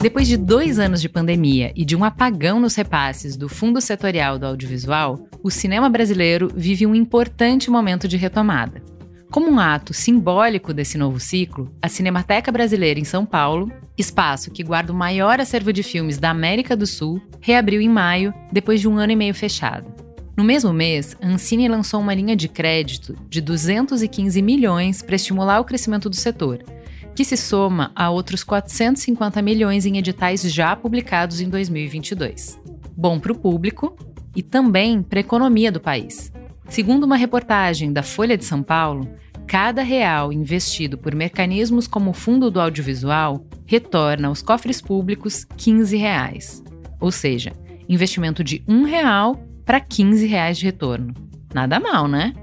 Depois de dois anos de pandemia e de um apagão nos repasses do Fundo Setorial do Audiovisual, o cinema brasileiro vive um importante momento de retomada. Como um ato simbólico desse novo ciclo, a Cinemateca Brasileira em São Paulo, espaço que guarda o maior acervo de filmes da América do Sul, reabriu em maio, depois de um ano e meio fechado. No mesmo mês, a Ancine lançou uma linha de crédito de 215 milhões para estimular o crescimento do setor, que se soma a outros 450 milhões em editais já publicados em 2022. Bom para o público e também para a economia do país. Segundo uma reportagem da Folha de São Paulo, cada real investido por mecanismos como o Fundo do Audiovisual retorna aos cofres públicos 15 reais. Ou seja, investimento de um real para 15 reais de retorno. Nada mal, né?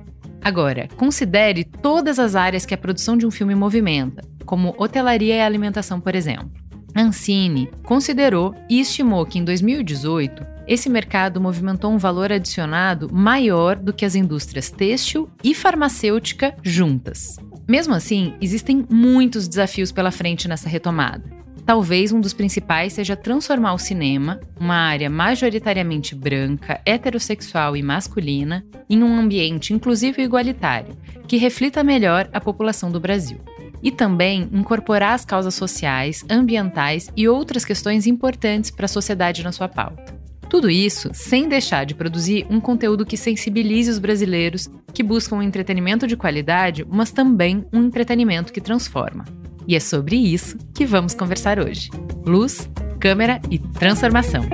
Agora, considere todas as áreas que a produção de um filme movimenta, como hotelaria e alimentação, por exemplo. Ancine considerou e estimou que em 2018 esse mercado movimentou um valor adicionado maior do que as indústrias têxtil e farmacêutica juntas. Mesmo assim, existem muitos desafios pela frente nessa retomada. Talvez um dos principais seja transformar o cinema, uma área majoritariamente branca, heterossexual e masculina, em um ambiente inclusivo e igualitário, que reflita melhor a população do Brasil e também incorporar as causas sociais, ambientais e outras questões importantes para a sociedade na sua pauta. Tudo isso sem deixar de produzir um conteúdo que sensibilize os brasileiros que buscam um entretenimento de qualidade, mas também um entretenimento que transforma. E é sobre isso que vamos conversar hoje. Luz, câmera e transformação.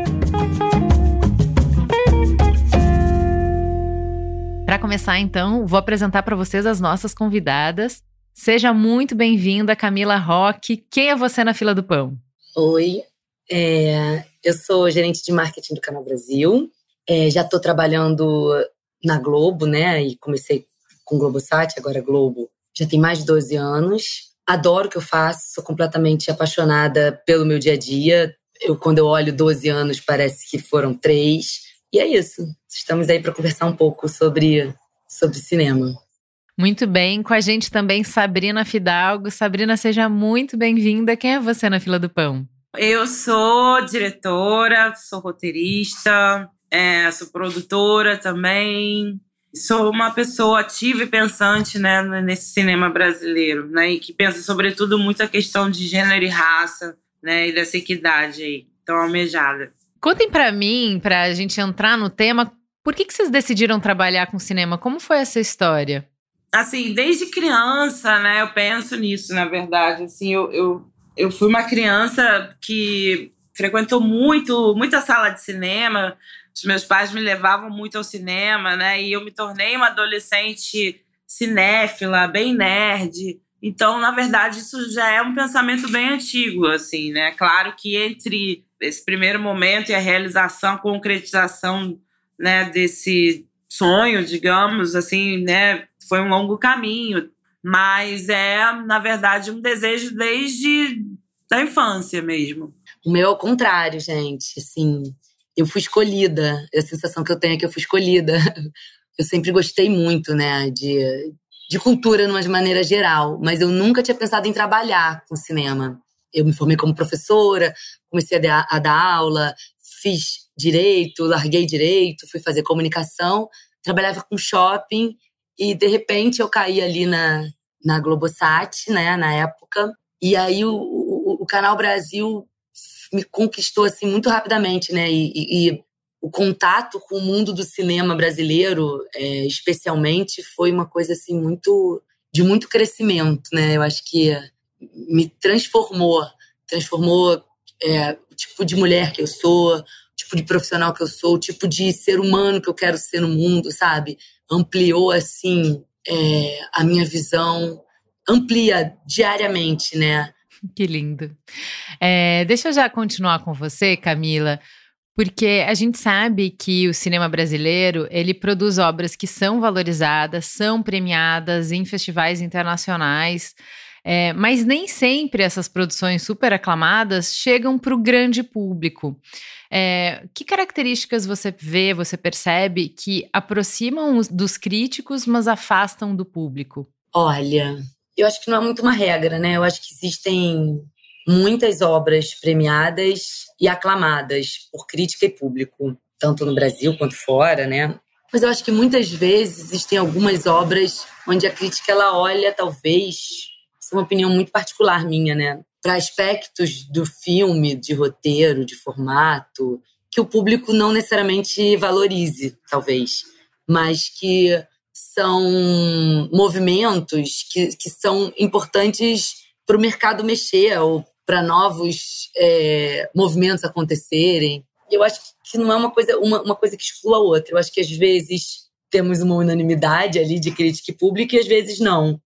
Para começar, então, vou apresentar para vocês as nossas convidadas. Seja muito bem-vinda, Camila Roque. Quem é você na fila do pão? Oi, é, eu sou gerente de marketing do Canal Brasil. É, já estou trabalhando na Globo, né? E comecei com Globosat, agora Globo. Já tem mais de 12 anos. Adoro o que eu faço, sou completamente apaixonada pelo meu dia a dia. Eu, quando eu olho 12 anos, parece que foram três. E é isso. Estamos aí para conversar um pouco sobre, sobre cinema. Muito bem, com a gente também Sabrina Fidalgo. Sabrina, seja muito bem-vinda. Quem é você na fila do pão? Eu sou diretora, sou roteirista, é, sou produtora também. Sou uma pessoa ativa e pensante né, nesse cinema brasileiro, né, e que pensa sobretudo muito a questão de gênero e raça, né, e dessa equidade aí, tão almejada. Contem para mim, para a gente entrar no tema, por que, que vocês decidiram trabalhar com cinema? Como foi essa história? Assim, desde criança, né, eu penso nisso, na verdade. Assim, eu, eu, eu fui uma criança que frequentou muito, muita sala de cinema. Os meus pais me levavam muito ao cinema, né? E eu me tornei uma adolescente cinéfila, bem nerd. Então, na verdade, isso já é um pensamento bem antigo, assim, né? Claro que entre esse primeiro momento e a realização, a concretização, né, desse sonho, digamos, assim, né, foi um longo caminho, mas é, na verdade, um desejo desde da infância mesmo. O meu é o contrário, gente. Assim, eu fui escolhida. A sensação que eu tenho é que eu fui escolhida. Eu sempre gostei muito, né, de, de cultura de maneira geral, mas eu nunca tinha pensado em trabalhar com cinema. Eu me formei como professora, comecei a dar, a dar aula, fiz direito, larguei direito, fui fazer comunicação, trabalhava com shopping e de repente eu caí ali na, na Globosat, né, na época. E aí o, o, o Canal Brasil me conquistou assim muito rapidamente, né? E, e, e, o contato com o mundo do cinema brasileiro, é, especialmente, foi uma coisa assim muito de muito crescimento, né? Eu acho que me transformou, transformou é, o tipo de mulher que eu sou, tipo de profissional que eu sou, o tipo de ser humano que eu quero ser no mundo, sabe? ampliou assim é, a minha visão, amplia diariamente, né? Que lindo. É, deixa eu já continuar com você, Camila, porque a gente sabe que o cinema brasileiro ele produz obras que são valorizadas, são premiadas em festivais internacionais. É, mas nem sempre essas produções super aclamadas chegam para o grande público. É, que características você vê, você percebe que aproximam os, dos críticos, mas afastam do público? Olha, eu acho que não é muito uma regra, né? Eu acho que existem muitas obras premiadas e aclamadas por crítica e público, tanto no Brasil quanto fora, né? Mas eu acho que muitas vezes existem algumas obras onde a crítica ela olha talvez, uma opinião muito particular minha, né, para aspectos do filme, de roteiro, de formato, que o público não necessariamente valorize, talvez, mas que são movimentos que, que são importantes para o mercado mexer ou para novos é, movimentos acontecerem. Eu acho que não é uma coisa, uma, uma coisa que exclua a outra. Eu acho que às vezes temos uma unanimidade ali de crítica pública e às vezes não.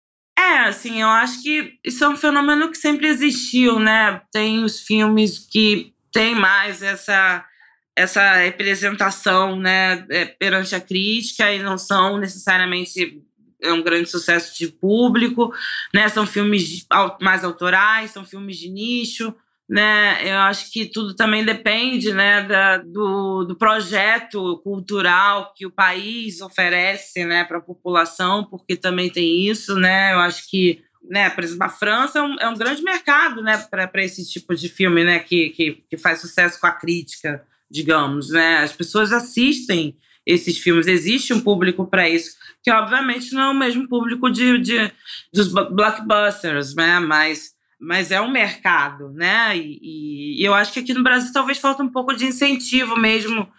É, assim, eu acho que isso é um fenômeno que sempre existiu, né? Tem os filmes que têm mais essa essa representação, né, é, perante a crítica e não são necessariamente é um grande sucesso de público, né? São filmes mais autorais, são filmes de nicho, né? Eu acho que tudo também depende, né, da, do, do projeto cultural que o país oferece, né, para a população, porque também tem isso, né? Eu acho que né, por exemplo, a França é um, é um grande mercado né, para esse tipo de filme né, que, que, que faz sucesso com a crítica, digamos. Né? As pessoas assistem esses filmes. Existe um público para isso, que obviamente não é o mesmo público de, de dos blockbusters, né? Mas, mas é um mercado, né? E, e eu acho que aqui no Brasil talvez falta um pouco de incentivo mesmo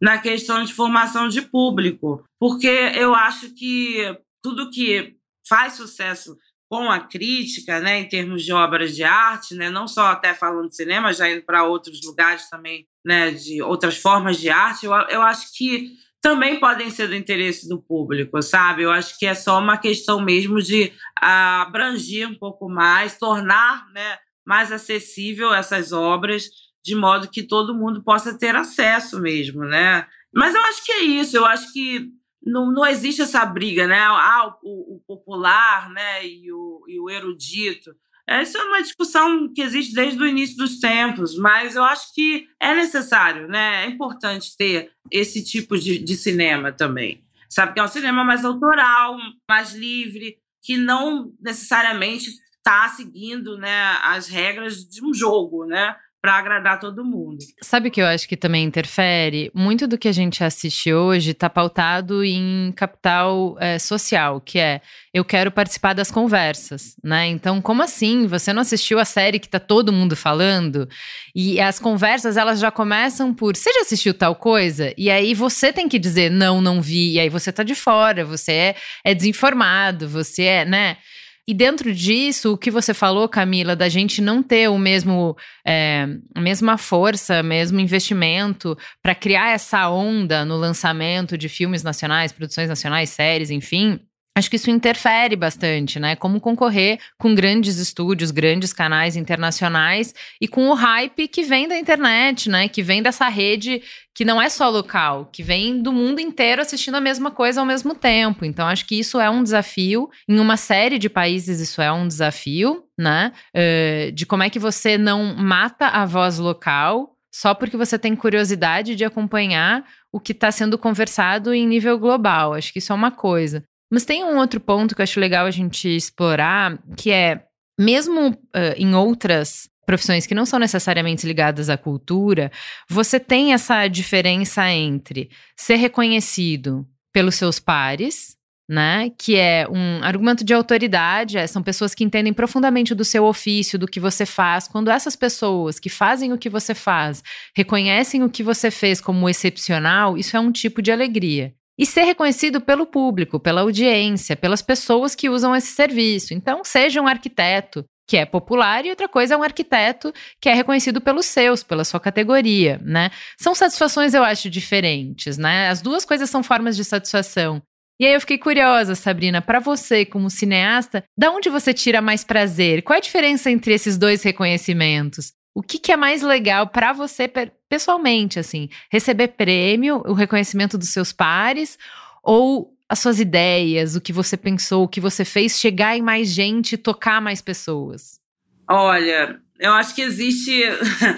na questão de formação de público, porque eu acho que tudo que faz sucesso com a crítica, né, em termos de obras de arte, né, não só até falando de cinema, já indo para outros lugares também, né, de outras formas de arte, eu, eu acho que também podem ser do interesse do público, sabe? Eu acho que é só uma questão mesmo de abranger um pouco mais, tornar né, mais acessível essas obras, de modo que todo mundo possa ter acesso mesmo, né? Mas eu acho que é isso, eu acho que não, não existe essa briga, né? Ah, o, o popular né, e, o, e o erudito. Essa é uma discussão que existe desde o início dos tempos, mas eu acho que é necessário, né? É importante ter esse tipo de, de cinema também. Sabe que é um cinema mais autoral, mais livre, que não necessariamente está seguindo né, as regras de um jogo, né? Para agradar todo mundo. Sabe o que eu acho que também interfere? Muito do que a gente assiste hoje está pautado em capital é, social, que é eu quero participar das conversas, né? Então, como assim? Você não assistiu a série que tá todo mundo falando? E as conversas, elas já começam por você já assistiu tal coisa? E aí você tem que dizer não, não vi. E aí você tá de fora, você é, é desinformado, você é, né? E dentro disso, o que você falou, Camila, da gente não ter o mesmo, é, a mesma força, mesmo investimento para criar essa onda no lançamento de filmes nacionais, produções nacionais, séries, enfim, Acho que isso interfere bastante, né? Como concorrer com grandes estúdios, grandes canais internacionais e com o hype que vem da internet, né? Que vem dessa rede que não é só local, que vem do mundo inteiro assistindo a mesma coisa ao mesmo tempo. Então, acho que isso é um desafio. Em uma série de países, isso é um desafio, né? Uh, de como é que você não mata a voz local só porque você tem curiosidade de acompanhar o que está sendo conversado em nível global. Acho que isso é uma coisa. Mas tem um outro ponto que eu acho legal a gente explorar, que é, mesmo uh, em outras profissões que não são necessariamente ligadas à cultura, você tem essa diferença entre ser reconhecido pelos seus pares, né? Que é um argumento de autoridade, é, são pessoas que entendem profundamente do seu ofício, do que você faz. Quando essas pessoas que fazem o que você faz reconhecem o que você fez como excepcional, isso é um tipo de alegria e ser reconhecido pelo público, pela audiência, pelas pessoas que usam esse serviço. Então, seja um arquiteto que é popular e outra coisa é um arquiteto que é reconhecido pelos seus, pela sua categoria, né? São satisfações eu acho diferentes, né? As duas coisas são formas de satisfação. E aí eu fiquei curiosa, Sabrina, para você como cineasta, da onde você tira mais prazer? Qual é a diferença entre esses dois reconhecimentos? O que, que é mais legal para você pessoalmente, assim, receber prêmio, o reconhecimento dos seus pares ou as suas ideias, o que você pensou, o que você fez chegar em mais gente, tocar mais pessoas? Olha, eu acho que existe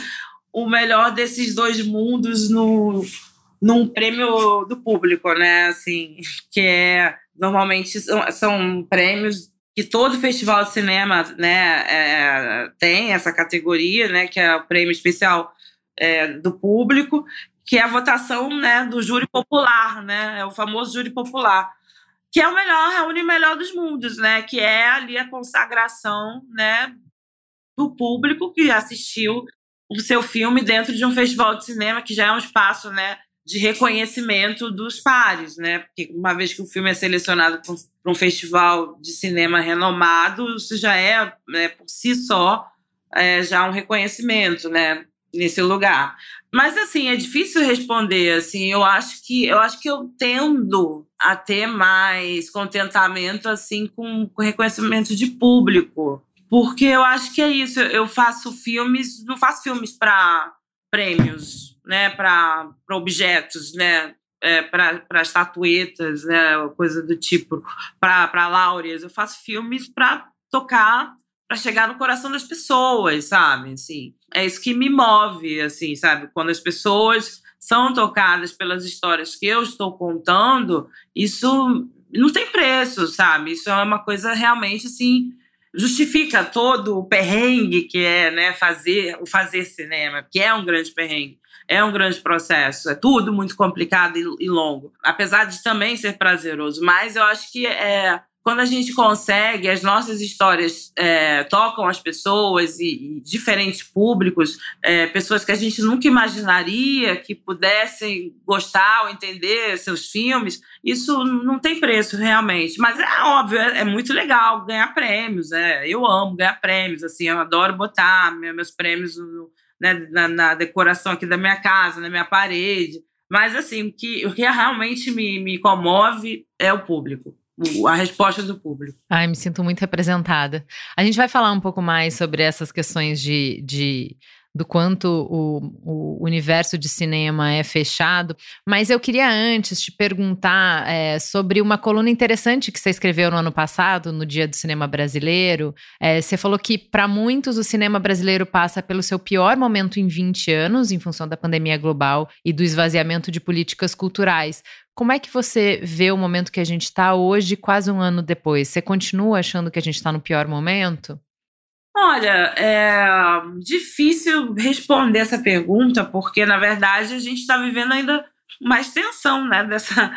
o melhor desses dois mundos no, num prêmio do público, né? Assim, que é normalmente são, são prêmios que todo festival de cinema, né, é, tem essa categoria, né, que é o prêmio especial é, do público, que é a votação, né, do júri popular, né, é o famoso júri popular, que é o melhor, reúne o melhor dos mundos, né, que é ali a consagração, né, do público que assistiu o seu filme dentro de um festival de cinema, que já é um espaço, né, de reconhecimento dos pares, né? Porque uma vez que o filme é selecionado para um festival de cinema renomado, isso já é, né, por si só, é, já um reconhecimento, né? Nesse lugar. Mas assim, é difícil responder. Assim, eu acho que eu acho que eu tendo a ter mais contentamento assim com, com reconhecimento de público, porque eu acho que é isso. Eu faço filmes, não faço filmes para prêmios, né, para objetos, né, é, para estatuetas, né, coisa do tipo, para láureas. Eu faço filmes para tocar, para chegar no coração das pessoas, sabe? Assim, é isso que me move, assim, sabe? Quando as pessoas são tocadas pelas histórias que eu estou contando, isso não tem preço, sabe? Isso é uma coisa realmente assim justifica todo o perrengue que é né, fazer o fazer cinema, que é um grande perrengue, é um grande processo, é tudo muito complicado e, e longo, apesar de também ser prazeroso. Mas eu acho que é quando a gente consegue, as nossas histórias é, tocam as pessoas e, e diferentes públicos, é, pessoas que a gente nunca imaginaria que pudessem gostar ou entender seus filmes, isso não tem preço realmente. Mas é óbvio, é, é muito legal ganhar prêmios. É, eu amo ganhar prêmios, assim, eu adoro botar meus prêmios no, né, na, na, decoração aqui da minha casa, na minha parede. Mas assim, o que, o que realmente me, me comove é o público a resposta do público. Ai, me sinto muito representada. A gente vai falar um pouco mais sobre essas questões de, de do quanto o, o, universo de cinema é fechado, mas eu queria antes te perguntar é, sobre uma coluna interessante que você escreveu no ano passado, no Dia do Cinema Brasileiro. É, você falou que, para muitos, o cinema brasileiro passa pelo seu pior momento em 20 anos, em função da pandemia global e do esvaziamento de políticas culturais. Como é que você vê o momento que a gente está hoje, quase um ano depois? Você continua achando que a gente está no pior momento? Olha, é difícil responder essa pergunta, porque, na verdade, a gente está vivendo ainda mais tensão né, dessa,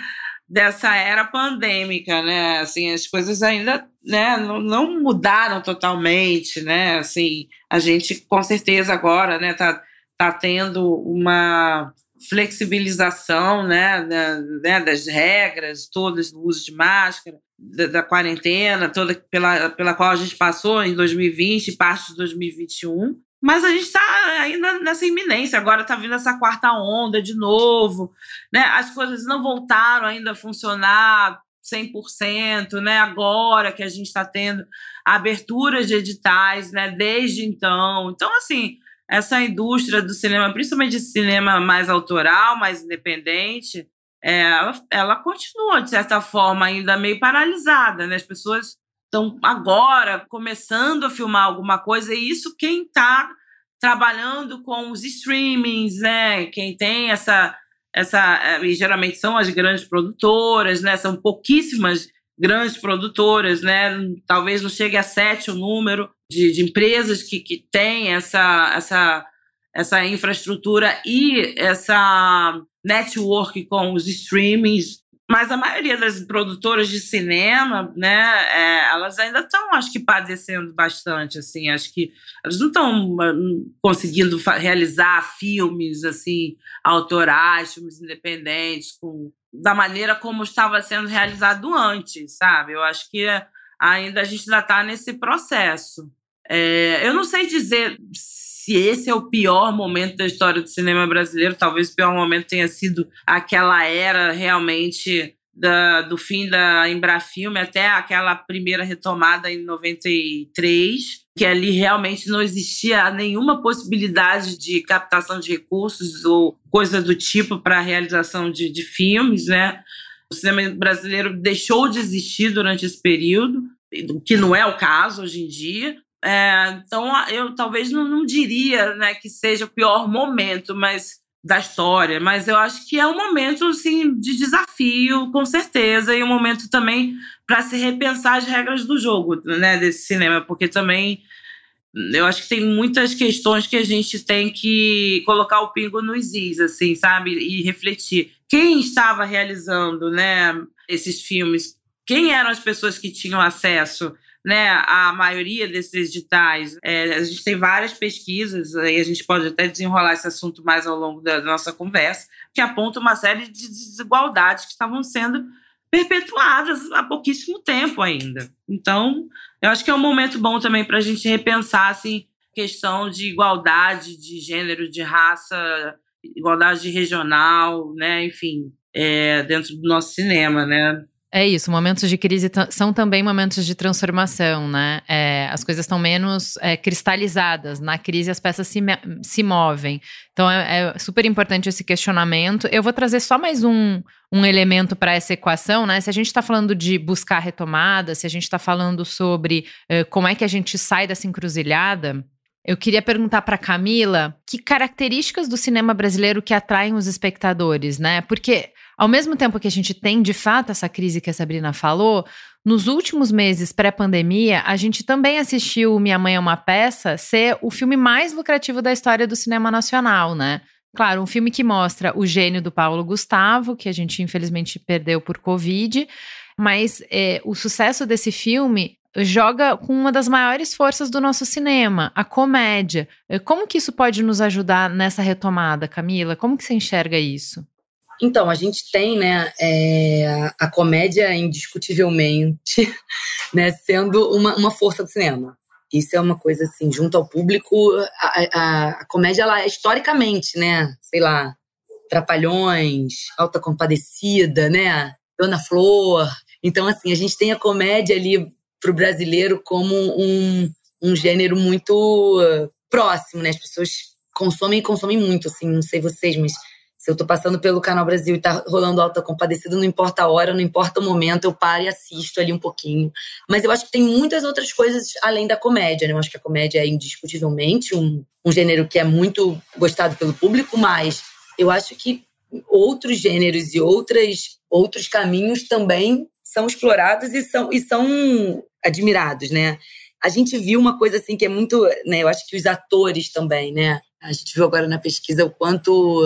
dessa era pandêmica, né? Assim, as coisas ainda né, não, não mudaram totalmente, né? Assim, a gente, com certeza, agora né, tá, tá tendo uma flexibilização né, da, né, das regras todas do uso de máscara, da, da, quarentena, toda pela, pela qual a gente passou em 2020 e parte de 2021. Mas a gente está ainda nessa iminência, agora está vindo essa quarta onda de novo, né? As coisas não voltaram ainda a funcionar 100%, né? Agora que a gente está tendo aberturas de editais, né? Desde então. Então, assim, essa indústria do cinema, principalmente de cinema mais autoral, mais independente, é, ela, ela continua, de certa forma, ainda meio paralisada. Né? As pessoas estão agora começando a filmar alguma coisa, e isso quem está trabalhando com os streamings, né? quem tem essa. essa é, e geralmente são as grandes produtoras, né? são pouquíssimas grandes produtoras, né? talvez não chegue a sete o número, de, de empresas que, que têm essa, essa, essa infraestrutura e essa network com os streamings, mas a maioria das produtoras de cinema, né, é, elas ainda estão, acho que, padecendo bastante, assim, acho que elas não estão conseguindo realizar filmes, assim, autorais, filmes independentes, com, da maneira como estava sendo realizado antes, sabe? Eu acho que ainda a gente ainda está nesse processo. É, eu não sei dizer se esse é o pior momento da história do cinema brasileiro. Talvez o pior momento tenha sido aquela era realmente da, do fim da Embrafilme até aquela primeira retomada em 93, que ali realmente não existia nenhuma possibilidade de captação de recursos ou coisa do tipo para a realização de, de filmes, né? O cinema brasileiro deixou de existir durante esse período, que não é o caso hoje em dia. É, então, eu talvez não, não diria né, que seja o pior momento, mas da história, mas eu acho que é um momento assim, de desafio, com certeza, e um momento também para se repensar as regras do jogo né, desse cinema, porque também eu acho que tem muitas questões que a gente tem que colocar o pingo nos is, assim, sabe? E refletir. Quem estava realizando né, esses filmes? Quem eram as pessoas que tinham acesso? Né, a maioria desses editais. É, a gente tem várias pesquisas, e a gente pode até desenrolar esse assunto mais ao longo da nossa conversa, que apontam uma série de desigualdades que estavam sendo perpetuadas há pouquíssimo tempo ainda. Então, eu acho que é um momento bom também para a gente repensar assim, questão de igualdade de gênero, de raça, igualdade regional, né, enfim, é, dentro do nosso cinema, né? É isso, momentos de crise são também momentos de transformação, né? É, as coisas estão menos é, cristalizadas. Na crise, as peças se, se movem. Então, é, é, super importante esse questionamento. Eu vou trazer só mais um, um elemento para essa equação, né? Se a gente está falando de buscar retomada, se a gente está falando sobre é, como é que a gente sai dessa encruzilhada. Eu queria perguntar para Camila que características do cinema brasileiro que atraem os espectadores, né? Porque ao mesmo tempo que a gente tem, de fato, essa crise que a Sabrina falou, nos últimos meses pré-pandemia, a gente também assistiu Minha Mãe é uma Peça ser o filme mais lucrativo da história do cinema nacional, né? Claro, um filme que mostra o gênio do Paulo Gustavo, que a gente infelizmente perdeu por Covid, mas é, o sucesso desse filme joga com uma das maiores forças do nosso cinema, a comédia. Como que isso pode nos ajudar nessa retomada, Camila? Como que você enxerga isso? Então, a gente tem, né, é, a comédia indiscutivelmente, né, sendo uma, uma força do cinema. Isso é uma coisa assim, junto ao público, a, a, a comédia, ela é historicamente, né, sei lá, Trapalhões, Alta Compadecida, né, Dona Flor. Então, assim, a gente tem a comédia ali para o brasileiro como um, um gênero muito próximo, né? As pessoas consomem e consomem muito, assim, não sei vocês, mas se eu tô passando pelo Canal Brasil e tá rolando Alta Compadecida, não importa a hora, não importa o momento, eu paro e assisto ali um pouquinho. Mas eu acho que tem muitas outras coisas além da comédia, né? Eu acho que a comédia é indiscutivelmente um, um gênero que é muito gostado pelo público, mas eu acho que outros gêneros e outras, outros caminhos também são explorados e são, e são admirados, né? A gente viu uma coisa assim que é muito, né? Eu acho que os atores também, né? A gente viu agora na pesquisa o quanto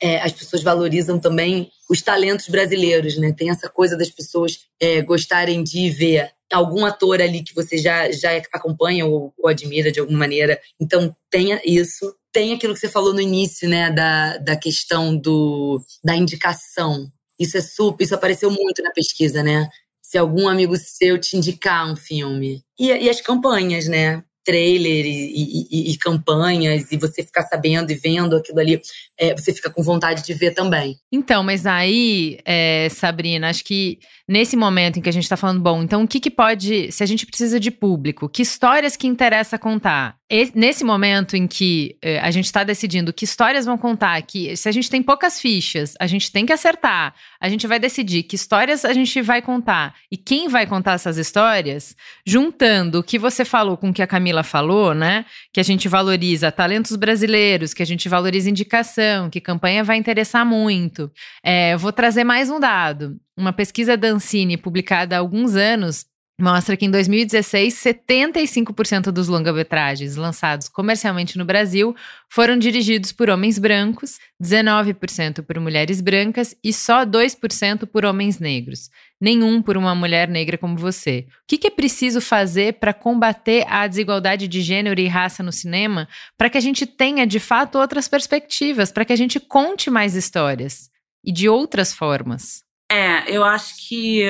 é, as pessoas valorizam também os talentos brasileiros, né? Tem essa coisa das pessoas é, gostarem de ver algum ator ali que você já, já acompanha ou, ou, admira de alguma maneira. Então, tenha isso. Tem aquilo que você falou no início, né? Da, da questão do, da indicação. Isso é super, isso apareceu muito na pesquisa, né? Se algum amigo seu te indicar um filme. E, e as campanhas, né? trailer e, e, e, campanhas e você ficar sabendo e vendo aquilo ali, é, você fica com vontade de ver também. Então, mas aí, é, Sabrina, acho que nesse momento em que a gente está falando, bom, então o que, que pode, se a gente precisa de público, que histórias que interessa contar? Nesse momento em que eh, a gente está decidindo que histórias vão contar, que se a gente tem poucas fichas, a gente tem que acertar, a gente vai decidir que histórias a gente vai contar e quem vai contar essas histórias, juntando o que você falou com o que a Camila falou, né? Que a gente valoriza talentos brasileiros, que a gente valoriza indicação, que campanha vai interessar muito. É, vou trazer mais um dado. Uma pesquisa da Ancine publicada há alguns anos mostra que em 2016, 75% dos longa-metragens lançados comercialmente no Brasil foram dirigidos por homens brancos, 19% por mulheres brancas e só 2% por homens negros. Nenhum por uma mulher negra como você. O que, é preciso fazer para combater a desigualdade de gênero e raça no cinema para que a gente tenha de fato outras perspectivas, para que a gente conte mais histórias e de outras formas? É, eu acho que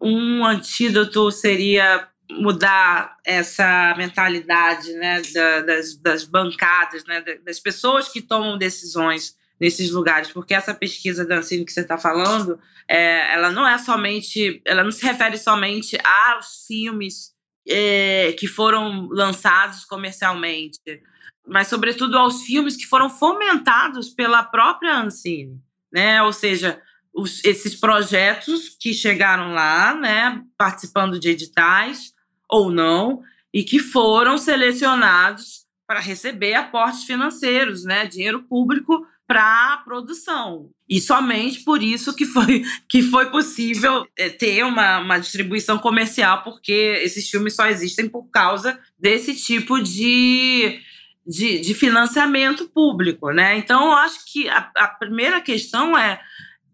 um antídoto seria mudar essa mentalidade né, das, das bancadas, né, das pessoas que tomam decisões nesses lugares, porque essa pesquisa da Ancine que você está falando, é, ela não é somente, ela não se refere somente aos filmes é, que foram lançados comercialmente, mas sobretudo aos filmes que foram fomentados pela própria Ancine, né? Ou seja, os, esses projetos que chegaram lá, né, participando de editais ou não, e que foram selecionados para receber aportes financeiros, né, dinheiro público para a produção. E somente por isso que foi, que foi possível é, ter uma, uma distribuição comercial, porque esses filmes só existem por causa desse tipo de, de, de financiamento público. Né? Então, eu acho que a, a primeira questão é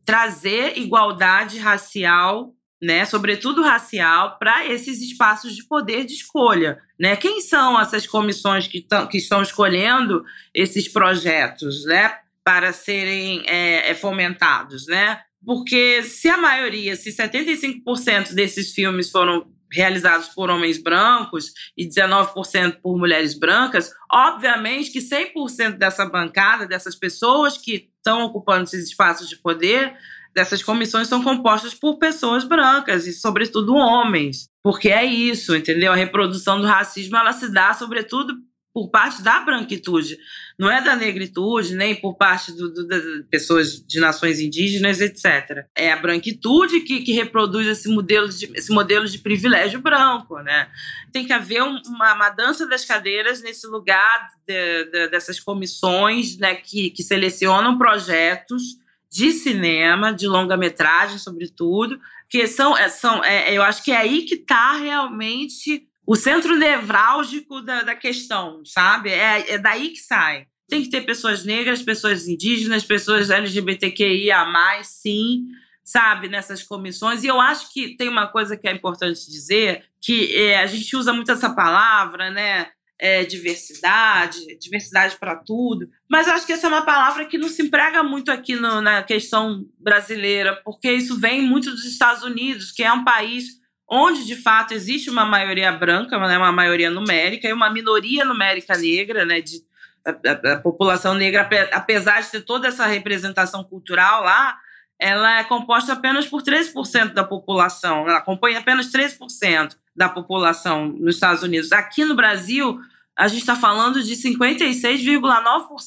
trazer igualdade racial né, sobretudo racial, para esses espaços de poder de escolha. Né? Quem são essas comissões que, que estão escolhendo esses projetos né, para serem é, é, fomentados? Né? Porque se a maioria, se 75% desses filmes foram realizados por homens brancos e 19% por mulheres brancas, obviamente que 100% dessa bancada, dessas pessoas que estão ocupando esses espaços de poder, dessas comissões são compostas por pessoas brancas e, sobretudo, homens. Porque é isso, entendeu? A reprodução do racismo ela se dá, sobretudo, por parte da branquitude, não é da negritude, nem por parte do, do, das pessoas de nações indígenas, etc. É a branquitude que, que reproduz esse modelo, de, esse modelo de privilégio branco. Né? Tem que haver uma, uma dança das cadeiras nesse lugar de, de, dessas comissões né, que, que selecionam projetos de cinema, de longa-metragem, sobretudo, que são, é, são é, eu acho que é aí que está realmente o centro nevrálgico da, da questão, sabe? É, é daí que sai. Tem que ter pessoas negras, pessoas indígenas, pessoas LGBTQIA, sim, sabe, nessas comissões. E eu acho que tem uma coisa que é importante dizer, que é, a gente usa muito essa palavra, né? é, diversidade, diversidade para tudo. Mas eu acho que essa é uma palavra que não se emprega muito aqui no, na questão brasileira, porque isso vem muito dos Estados Unidos, que é um país onde de fato existe uma maioria branca, né, uma maioria numérica e uma minoria numérica negra, né, de, a, a, a população negra, apesar de ter toda essa representação cultural lá, ela é composta apenas por 3% da população, ela compõe apenas 3% da população nos Estados Unidos. Aqui no Brasil, a gente está falando de 56,9%,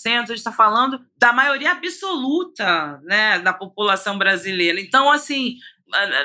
a gente está falando da maioria absoluta né, da população brasileira. Então, assim,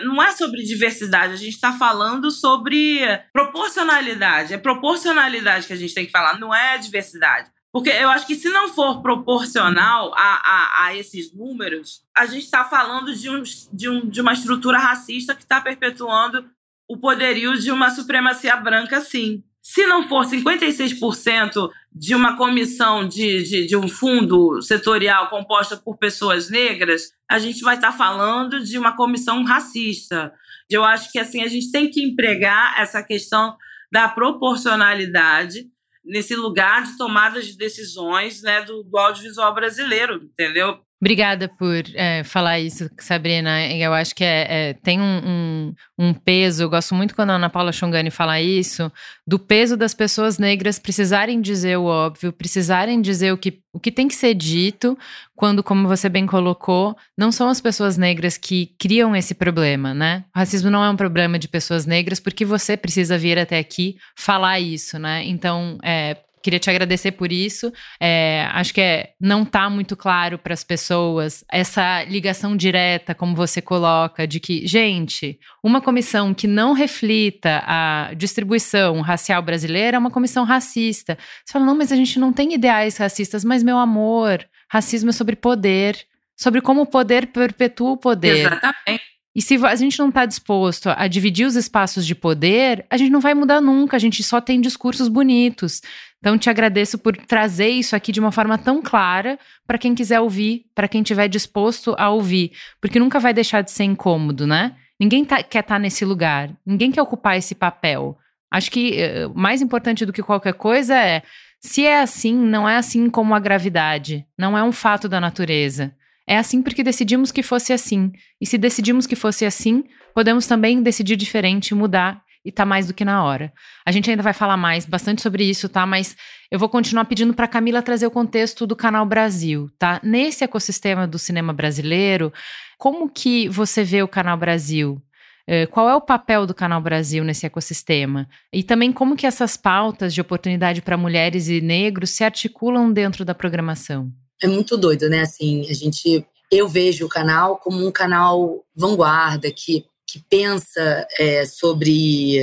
não é sobre diversidade, a gente está falando sobre proporcionalidade. É proporcionalidade que a gente tem que falar, não é diversidade. Porque eu acho que se não for proporcional a, a, a esses números, a gente está falando de, um, de, um, de uma estrutura racista que está perpetuando o poderio de uma supremacia branca, sim. Se não for 56% de uma comissão de, de, de, um fundo setorial composta por pessoas negras, a gente vai estar falando de uma comissão racista. Eu acho que assim a gente tem que empregar essa questão da proporcionalidade nesse lugar de tomada de decisões né, do, do audiovisual brasileiro, entendeu? Obrigada por é, falar isso, Sabrina. Eu acho que é, é tem um, um, um, peso. Eu gosto muito quando a Ana Paula Chongani fala isso, do peso das pessoas negras precisarem dizer o óbvio, precisarem dizer o que, o que tem que ser dito, quando, como você bem colocou, não são as pessoas negras que criam esse problema, né? O racismo não é um problema de pessoas negras, porque você precisa vir até aqui falar isso, né? Então, é, Queria te agradecer por isso. É, acho que é, não está muito claro para as pessoas essa ligação direta, como você coloca, de que, gente, uma comissão que não reflita a distribuição racial brasileira é uma comissão racista. Você fala, não, mas a gente não tem ideais racistas, mas meu amor, racismo é sobre poder, sobre como o poder perpetua o poder. Exatamente. E se a gente não está disposto a dividir os espaços de poder, a gente não vai mudar nunca, a gente só tem discursos bonitos. Então, te agradeço por trazer isso aqui de uma forma tão clara para quem quiser ouvir, para quem estiver disposto a ouvir, porque nunca vai deixar de ser incômodo, né? Ninguém tá, quer estar tá nesse lugar, ninguém quer ocupar esse papel. Acho que uh, mais importante do que qualquer coisa é: se é assim, não é assim como a gravidade, não é um fato da natureza. É assim porque decidimos que fosse assim. E se decidimos que fosse assim, podemos também decidir diferente, mudar e tá mais do que na hora. A gente ainda vai falar mais bastante sobre isso, tá? Mas eu vou continuar pedindo para Camila trazer o contexto do Canal Brasil, tá? Nesse ecossistema do cinema brasileiro, como que você vê o Canal Brasil? É, qual é o papel do Canal Brasil nesse ecossistema? E também como que essas pautas de oportunidade para mulheres e negros se articulam dentro da programação? É muito doido, né? Assim, a gente eu vejo o canal como um canal vanguarda que, que pensa é, sobre,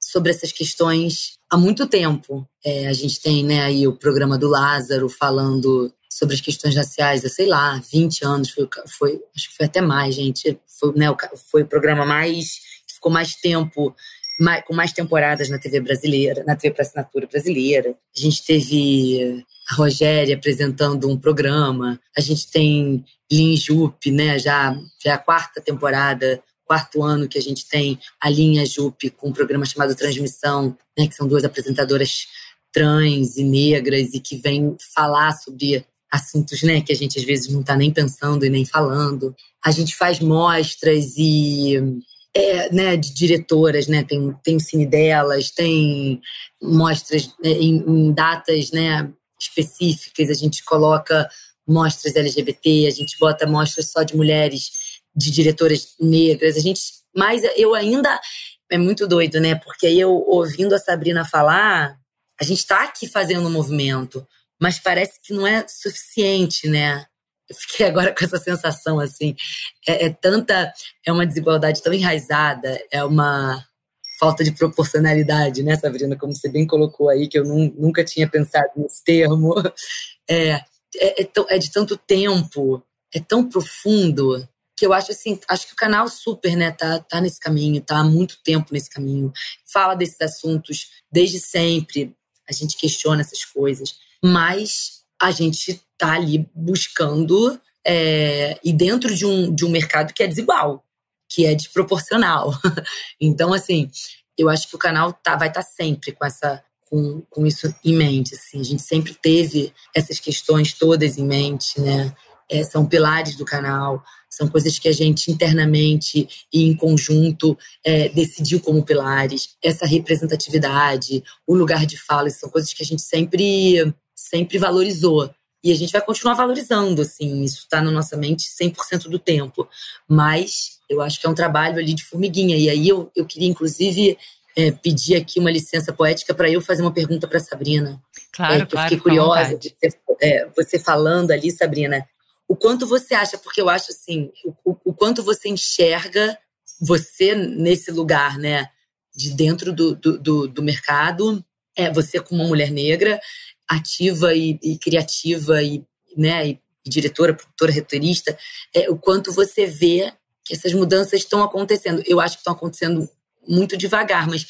sobre essas questões há muito tempo. É, a gente tem né, aí o programa do Lázaro falando sobre as questões raciais há, sei lá, 20 anos, foi, foi, acho que foi até mais, gente. Foi, né, foi o programa mais que ficou mais tempo, mais, com mais temporadas na TV brasileira, na TV para assinatura brasileira. A gente teve a Rogéria apresentando um programa, a gente tem Lin Jupe, né, já, já a quarta temporada quarto ano que a gente tem a linha Jupe com um programa chamado Transmissão, né, que são duas apresentadoras trans e negras e que vêm falar sobre assuntos né, que a gente às vezes não está nem pensando e nem falando. A gente faz mostras e é, né, de diretoras, né, tem, tem o cine delas, tem mostras né, em, em, datas né, específicas, a gente coloca mostras LGBT, a gente bota mostras só de mulheres, de diretoras negras, a gente, mas eu ainda, é muito doido, né, porque aí eu ouvindo a Sabrina falar, a gente está aqui fazendo um movimento, mas parece que não é suficiente, né? Eu fiquei agora com essa sensação assim, é, é tanta, é uma desigualdade tão enraizada, é uma falta de proporcionalidade, né, Sabrina? Como você bem colocou aí, que eu nunca tinha pensado nesse termo. É, é, é, é, de tanto tempo, é tão profundo, que eu acho assim, acho que o canal super, né, tá, tá nesse caminho, tá há muito tempo nesse caminho. Fala desses assuntos desde sempre, a gente questiona essas coisas mas a gente está ali buscando é, e dentro de um, de um mercado que é desigual, que é desproporcional. então, assim, eu acho que o canal tá, vai estar tá sempre com essa com, com isso em mente. Assim. A gente sempre teve essas questões todas em mente, né? É, são pilares do canal, são coisas que a gente internamente e em conjunto é, decidiu como pilares. Essa representatividade, o lugar de fala, são coisas que a gente sempre sempre valorizou. E a gente vai continuar valorizando, assim, isso está na nossa mente 100% do tempo. Mas eu acho que é um trabalho ali de formiguinha. E aí eu, eu queria, inclusive, é, pedir aqui uma licença poética para eu fazer uma pergunta para Sabrina. Claro, é, que claro. Eu fiquei curiosa de você, é, você, falando ali, Sabrina. O quanto você acha, porque eu acho assim, o, o quanto você enxerga você nesse lugar, né? De dentro do, do, do, do mercado, é você como uma mulher negra, ativa e, e criativa e, né, e, e diretora, produtora, retorista, é, o quanto você vê que essas mudanças estão acontecendo. Eu acho que estão acontecendo muito devagar, mas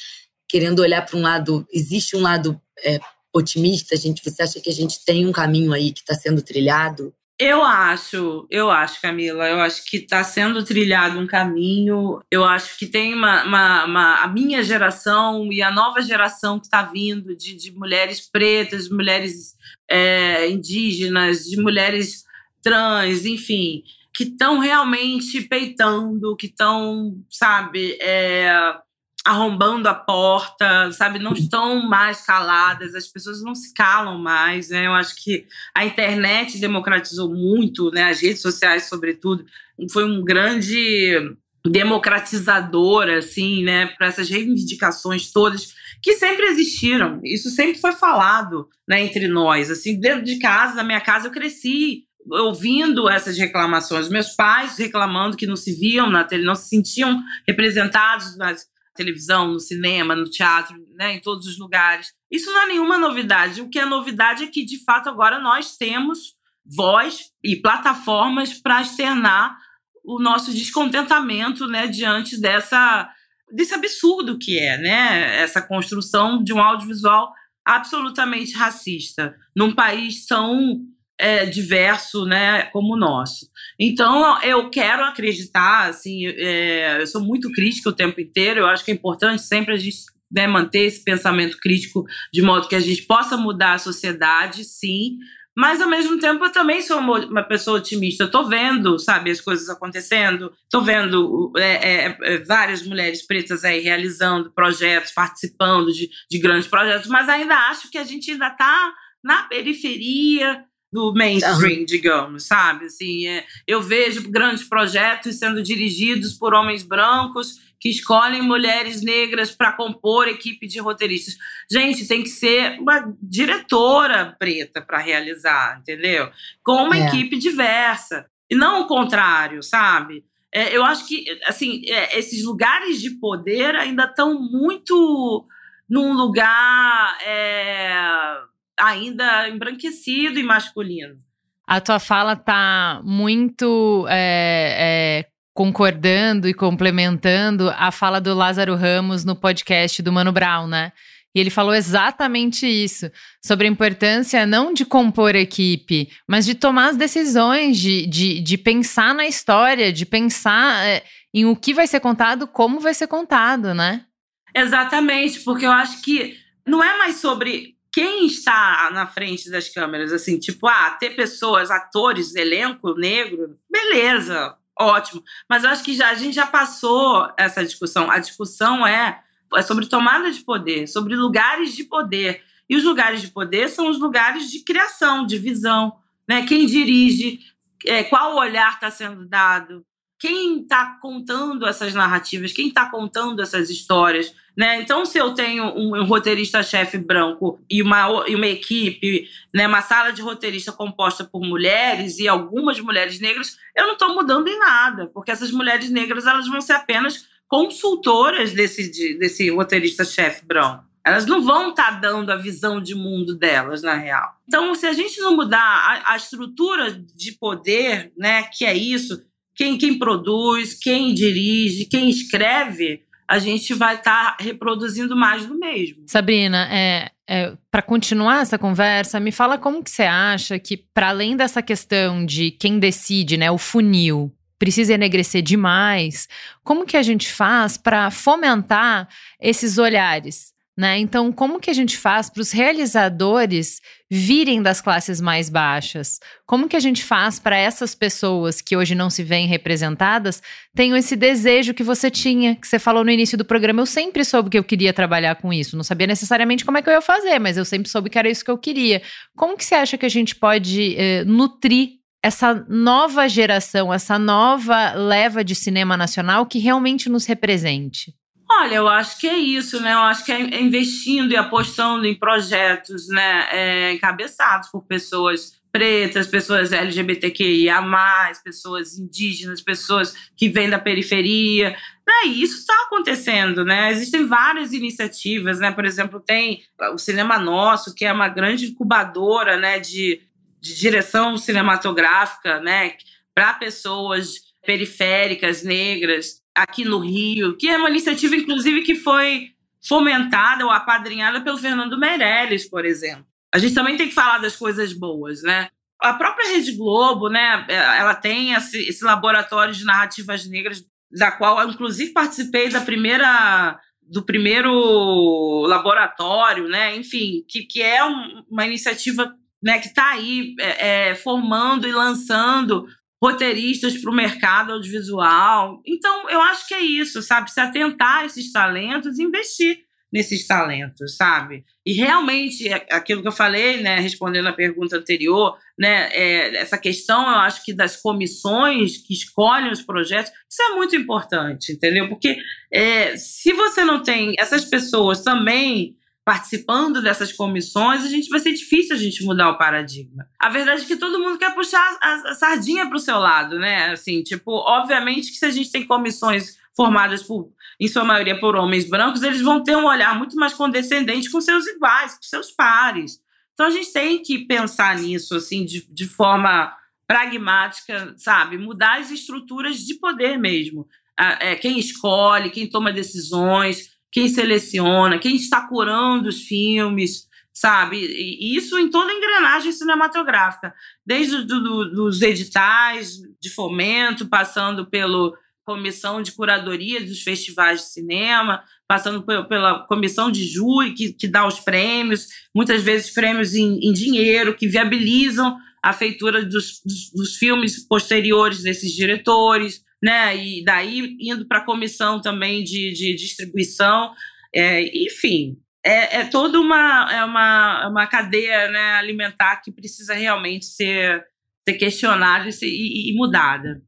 querendo olhar para um lado, existe um lado é, otimista, gente? Você acha que a gente tem um caminho aí que está sendo trilhado? Eu acho, eu acho, Camila, eu acho que está sendo trilhado um caminho. Eu acho que tem uma, uma, uma, a minha geração e a nova geração que está vindo de, de mulheres pretas, de mulheres é, indígenas, de mulheres trans, enfim, que estão realmente peitando, que estão, sabe, é, arrombando a porta, sabe? Não estão mais caladas, as pessoas não se calam mais, né? Eu acho que a internet democratizou muito, né? As redes sociais, sobretudo, foi um grande democratizador, assim, né? Para essas reivindicações todas que sempre existiram. Isso sempre foi falado, né? Entre nós, assim, dentro de casa, na minha casa, eu cresci ouvindo essas reclamações, meus pais reclamando que não se viam na tele, não se sentiam representados nas, televisão, no cinema, no teatro, né, em todos os lugares. Isso não é nenhuma novidade. O que é novidade é que, de fato, agora nós temos voz e plataformas para externar o nosso descontentamento né, diante dessa, desse absurdo que é né, essa construção de um audiovisual absolutamente racista num país tão é, diverso, né, como o nosso. Então, eu quero acreditar, assim, é, eu sou muito crítica o tempo inteiro, eu acho que é importante sempre a gente né, manter esse pensamento crítico de modo que a gente possa mudar a sociedade, sim, Mas, ao mesmo tempo, eu também sou uma, pessoa otimista. Tô vendo, sabe, as coisas acontecendo. Tô vendo é, é, é, várias mulheres pretas aí realizando projetos, participando de, de grandes projetos. Mas ainda acho que a gente ainda tá na periferia do mainstream, uhum. digamos, sabe? Assim, é, eu vejo grandes projetos sendo dirigidos por homens brancos que escolhem mulheres negras para compor equipe de roteiristas. Gente, tem que ser uma diretora preta para realizar, entendeu? Com uma é. equipe diversa. E não o contrário, sabe? É, eu acho que, assim, é, esses lugares de poder ainda estão muito num lugar é, ainda embranquecido e masculino. A tua fala tá muito é, é, concordando e complementando a fala do Lázaro Ramos no podcast do Mano Brown, né? E ele falou exatamente isso, sobre a importância não de compor equipe, mas de tomar as decisões, de, de, de pensar na história, de pensar é, em o que vai ser contado, como vai ser contado, né? Exatamente, porque eu acho que não é mais sobre quem está na frente das câmeras, assim, tipo, ah, ter pessoas, atores, elenco negro, beleza, ótimo. Mas eu acho que já, a gente já passou essa discussão. A discussão é, é sobre tomada de poder, sobre lugares de poder. E os lugares de poder são os lugares de criação, de visão. Né? Quem dirige, é, qual olhar está sendo dado, quem está contando essas narrativas, quem está contando essas histórias. Né? Então, se eu tenho um, um roteirista-chefe branco e uma, e uma equipe, né, uma sala de roteirista composta por mulheres e algumas mulheres negras, eu não estou mudando em nada, porque essas mulheres negras elas vão ser apenas consultoras desse, desse roteirista-chefe branco. Elas não vão estar tá dando a visão de mundo delas, na real. Então, se a gente não mudar a, a estrutura de poder, né, que é isso, quem, quem produz, quem dirige, quem escreve, a gente vai estar tá reproduzindo mais do mesmo. Sabrina, é, é para continuar essa conversa, me fala como que você acha que, para além dessa questão de quem decide, né, o funil, precisa enegrecer demais, como que a gente faz para fomentar esses olhares? Né? Então, como que a gente faz para os realizadores virem das classes mais baixas? Como que a gente faz para essas pessoas que hoje não se veem representadas tenham esse desejo que você tinha, que você falou no início do programa? Eu sempre soube que eu queria trabalhar com isso. Não sabia necessariamente como é que eu ia fazer, mas eu sempre soube que era isso que eu queria. Como que você acha que a gente pode eh, nutrir essa nova geração, essa nova leva de cinema nacional que realmente nos represente? Olha, eu acho que é isso, né? Eu acho que é investindo e apostando em projetos, né, é, encabeçados por pessoas pretas, pessoas LGBTQIA+, pessoas indígenas, pessoas que vêm da periferia. Né? E isso está acontecendo, né? Existem várias iniciativas, né? Por exemplo, tem o Cinema Nosso, que é uma grande incubadora, né, de, de direção cinematográfica, né, para pessoas periféricas, negras, aqui no Rio, que é uma iniciativa, inclusive, que foi fomentada ou apadrinhada pelo Fernando Meirelles, por exemplo. A gente também tem que falar das coisas boas, né? A própria Rede Globo, né, ela tem esse, esse laboratório de narrativas negras, da qual eu, inclusive, participei da primeira do primeiro laboratório, né? Enfim, que, que é um, uma iniciativa né, que está aí é, é, formando e lançando roteiristas para o mercado audiovisual. Então, eu acho que é isso, sabe? Se atentar a esses talentos e investir nesses talentos, sabe? E realmente, é, aquilo que eu falei, né, respondendo a pergunta anterior, né, é, essa questão, eu acho que das comissões que escolhem os projetos, isso é muito importante, entendeu? Porque é, se você não tem essas pessoas também participando dessas comissões, a gente vai ser difícil a gente mudar o paradigma. A verdade é que todo mundo quer puxar a, a sardinha para o seu lado, né? Assim, tipo, obviamente que se a gente tem comissões formadas por, em sua maioria por homens brancos, eles vão ter um olhar muito mais condescendente com seus iguais, com seus pares. Então a gente tem que pensar nisso, assim, de, de forma pragmática, sabe? Mudar as estruturas de poder mesmo. É, quem escolhe, quem toma decisões, quem seleciona, quem está curando os filmes, sabe? E isso em toda a engrenagem cinematográfica, desde do, do, dos editais de fomento, passando pelo, comissão de curadoria dos festivais de cinema, passando pela comissão de júri que, que dá os prêmios, muitas vezes prêmios em, em dinheiro, que viabilizam a feitura dos, dos, dos, filmes posteriores desses diretores, né? E daí indo para a comissão também de, de distribuição, é, enfim. É, é toda uma, é uma, é uma cadeia né, alimentar que precisa realmente ser, ser questionada e, e mudada.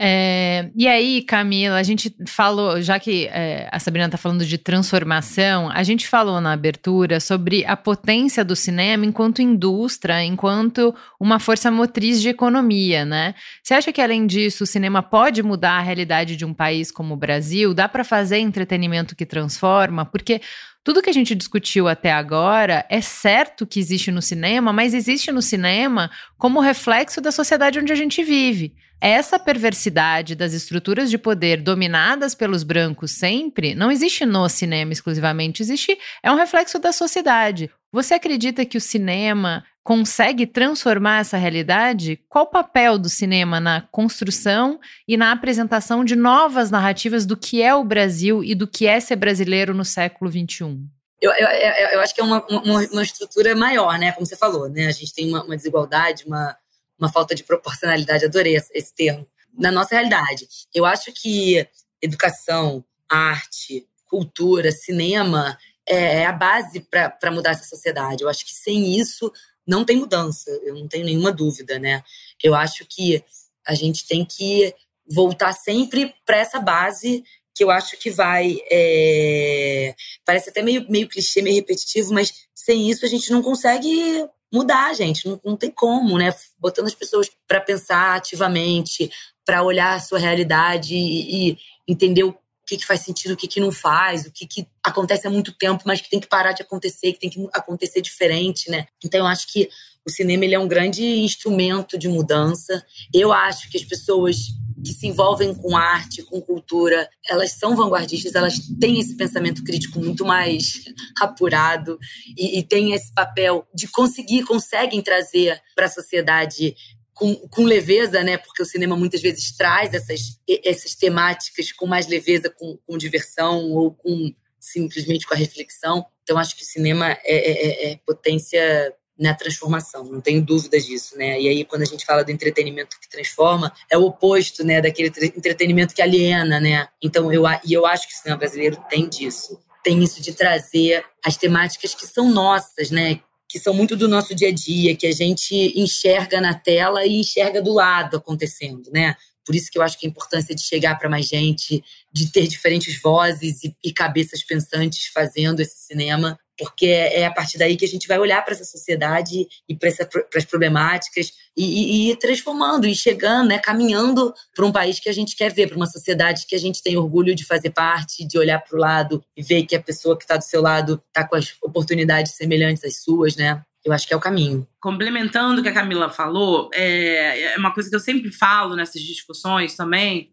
É, e aí, Camila, a gente falou, já que é, a Sabrina está falando de transformação, a gente falou na abertura sobre a potência do cinema enquanto indústria, enquanto uma força motriz de economia, né? Você acha que, além disso, o cinema pode mudar a realidade de um país como o Brasil? Dá para fazer entretenimento que transforma? Porque tudo que a gente discutiu até agora é certo que existe no cinema, mas existe no cinema como reflexo da sociedade onde a gente vive. Essa perversidade das estruturas de poder dominadas pelos brancos sempre não existe no cinema exclusivamente, existe é um reflexo da sociedade. Você acredita que o cinema consegue transformar essa realidade? Qual o papel do cinema na construção e na apresentação de novas narrativas do que é o Brasil e do que é ser brasileiro no século XXI? Eu, eu, eu acho que é uma, uma, uma, estrutura maior, né? Como você falou, né? A gente tem uma, uma desigualdade, uma, uma falta de proporcionalidade, adorei esse termo, na nossa realidade. Eu acho que educação, arte, cultura, cinema é, é a base para mudar essa sociedade. Eu acho que sem isso não tem mudança, eu não tenho nenhuma dúvida, né? Eu acho que a gente tem que voltar sempre para essa base que eu acho que vai. É... Parece até meio, meio clichê, meio repetitivo, mas sem isso a gente não consegue mudar, gente. Não, não tem como, né? Botando as pessoas para pensar ativamente, para olhar a sua realidade e, e entender o que, que faz sentido, o que, que não faz, o que, que acontece há muito tempo, mas que tem que parar de acontecer, que tem que acontecer diferente, né? Então eu acho que o cinema ele é um grande instrumento de mudança. Eu acho que as pessoas que se envolvem com arte, com cultura, elas são vanguardistas, elas têm esse pensamento crítico muito mais apurado e, e têm esse papel de conseguir, conseguem trazer para a sociedade com, com, leveza, né? Porque o cinema muitas vezes traz essas, essas temáticas com mais leveza, com, com diversão ou com simplesmente com a reflexão. Então, acho que o cinema é, é, é, é potência na transformação, não tenho dúvidas disso, né? E aí quando a gente fala do entretenimento que transforma, é o oposto, né, daquele entretenimento que aliena, né? Então eu e eu acho que o cinema brasileiro tem disso. Tem isso de trazer as temáticas que são nossas, né? Que são muito do nosso dia a dia, que a gente enxerga na tela e enxerga do lado acontecendo, né? Por isso que eu acho que a importância de chegar para mais gente, de ter diferentes vozes e, e cabeças pensantes fazendo esse cinema, porque é a partir daí que a gente vai olhar para essa sociedade e para as problemáticas e, e, transformando e chegando, né, caminhando para um país que a gente quer ver, para uma sociedade que a gente tem orgulho de fazer parte, de olhar para o lado e ver que a pessoa que está do seu lado está com as oportunidades semelhantes às suas, né? Eu acho que é o caminho. Complementando o que a Camila falou, é, é uma coisa que eu sempre falo nessas discussões também,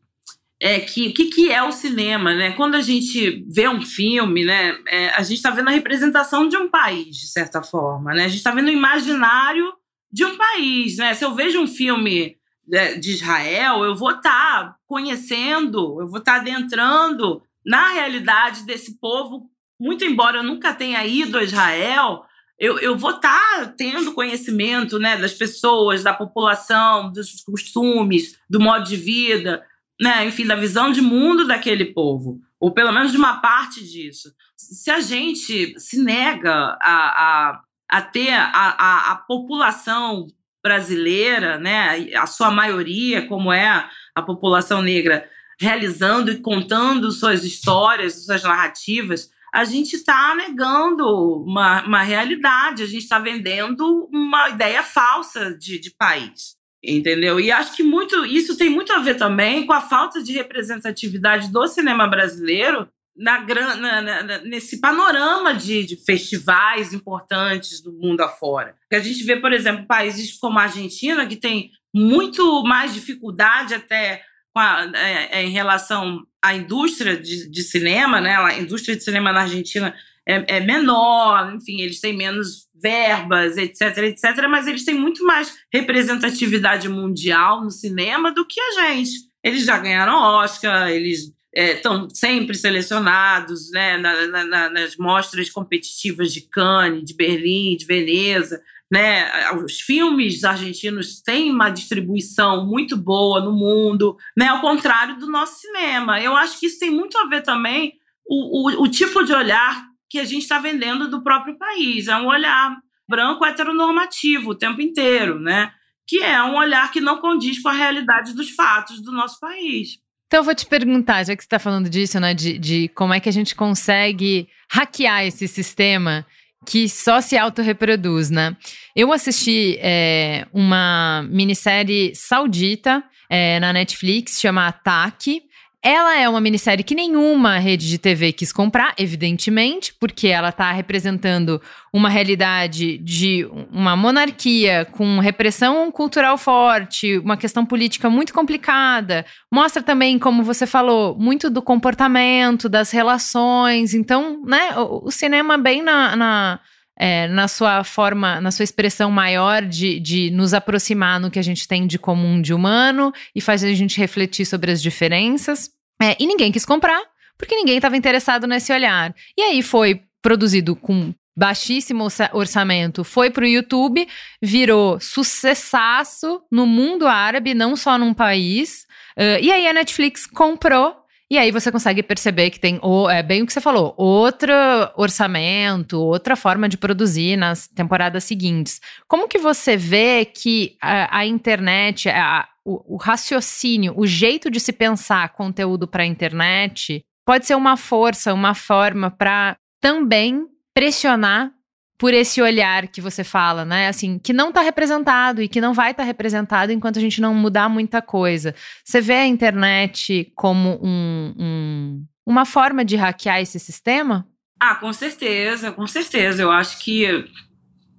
é que o que, que, é o cinema, né? Quando a gente vê um filme, né, é, a gente está vendo a representação de um país, de certa forma, né? A gente está vendo o imaginário de um país, né? Se eu vejo um filme né, de Israel, eu vou estar tá conhecendo, eu vou estar tá adentrando na realidade desse povo, muito embora eu nunca tenha ido a Israel, eu, eu vou estar tá tendo conhecimento né, das pessoas, da população, dos costumes, do modo de vida né, enfim, da visão de mundo daquele povo, ou pelo menos de uma parte disso. Se a gente se nega a, a, a ter a, a, a população brasileira, né, a sua maioria, como é a população negra, realizando e contando suas histórias, suas narrativas, a gente está negando uma, uma realidade, a gente está vendendo uma ideia falsa de, de país entendeu? E acho que muito isso tem muito a ver também com a falta de representatividade do cinema brasileiro na, na, na, nesse panorama de, de, festivais importantes do mundo afora. a gente vê, por exemplo, países como a Argentina, que tem muito mais dificuldade até a, é, é, em relação à indústria de, de, cinema, né? A indústria de cinema na Argentina é, é menor, enfim, eles têm menos verbas, etc, etc, mas eles têm muito mais representatividade mundial no cinema do que a gente. eles já ganharam Oscar, eles estão é, sempre selecionados né, na, na, nas mostras competitivas de Cannes, de Berlim, de Veneza. Né? Os filmes argentinos têm uma distribuição muito boa no mundo, né? ao contrário do nosso cinema. Eu acho que isso tem muito a ver também o, o, o tipo de olhar que a gente está vendendo do próprio país. É um olhar branco heteronormativo o tempo inteiro, né? que é um olhar que não condiz com a realidade dos fatos do nosso país. Então, eu vou te perguntar, já que você está falando disso, né, de, de como é que a gente consegue hackear esse sistema que só se autorreproduz, né? Eu assisti é, uma minissérie saudita é, na Netflix, chama Ataque, ela é uma minissérie que nenhuma rede de TV quis comprar, evidentemente, porque ela está representando uma realidade de uma monarquia com repressão cultural forte, uma questão política muito complicada. Mostra também, como você falou, muito do comportamento, das relações. Então, né, o, cinema bem na, na é, na sua forma, na sua expressão maior de, de nos aproximar no que a gente tem de comum de humano e fazer a gente refletir sobre as diferenças. É, e ninguém quis comprar, porque ninguém estava interessado nesse olhar. E aí foi produzido com baixíssimo orçamento, foi para o YouTube, virou sucessaço no mundo árabe, não só num país. Uh, e aí a Netflix comprou e aí você consegue perceber que tem, é bem o que você falou, outro orçamento, outra forma de produzir nas temporadas seguintes. Como que você vê que a, a internet, a, o, o, raciocínio, o jeito de se pensar conteúdo para a internet pode ser uma força, uma forma para também pressionar por esse olhar que você fala, né? Assim, que não está representado e que não vai estar tá representado enquanto a gente não mudar muita coisa. Você vê a internet como um, um, uma forma de hackear esse sistema? Ah, com certeza, com certeza. Eu acho que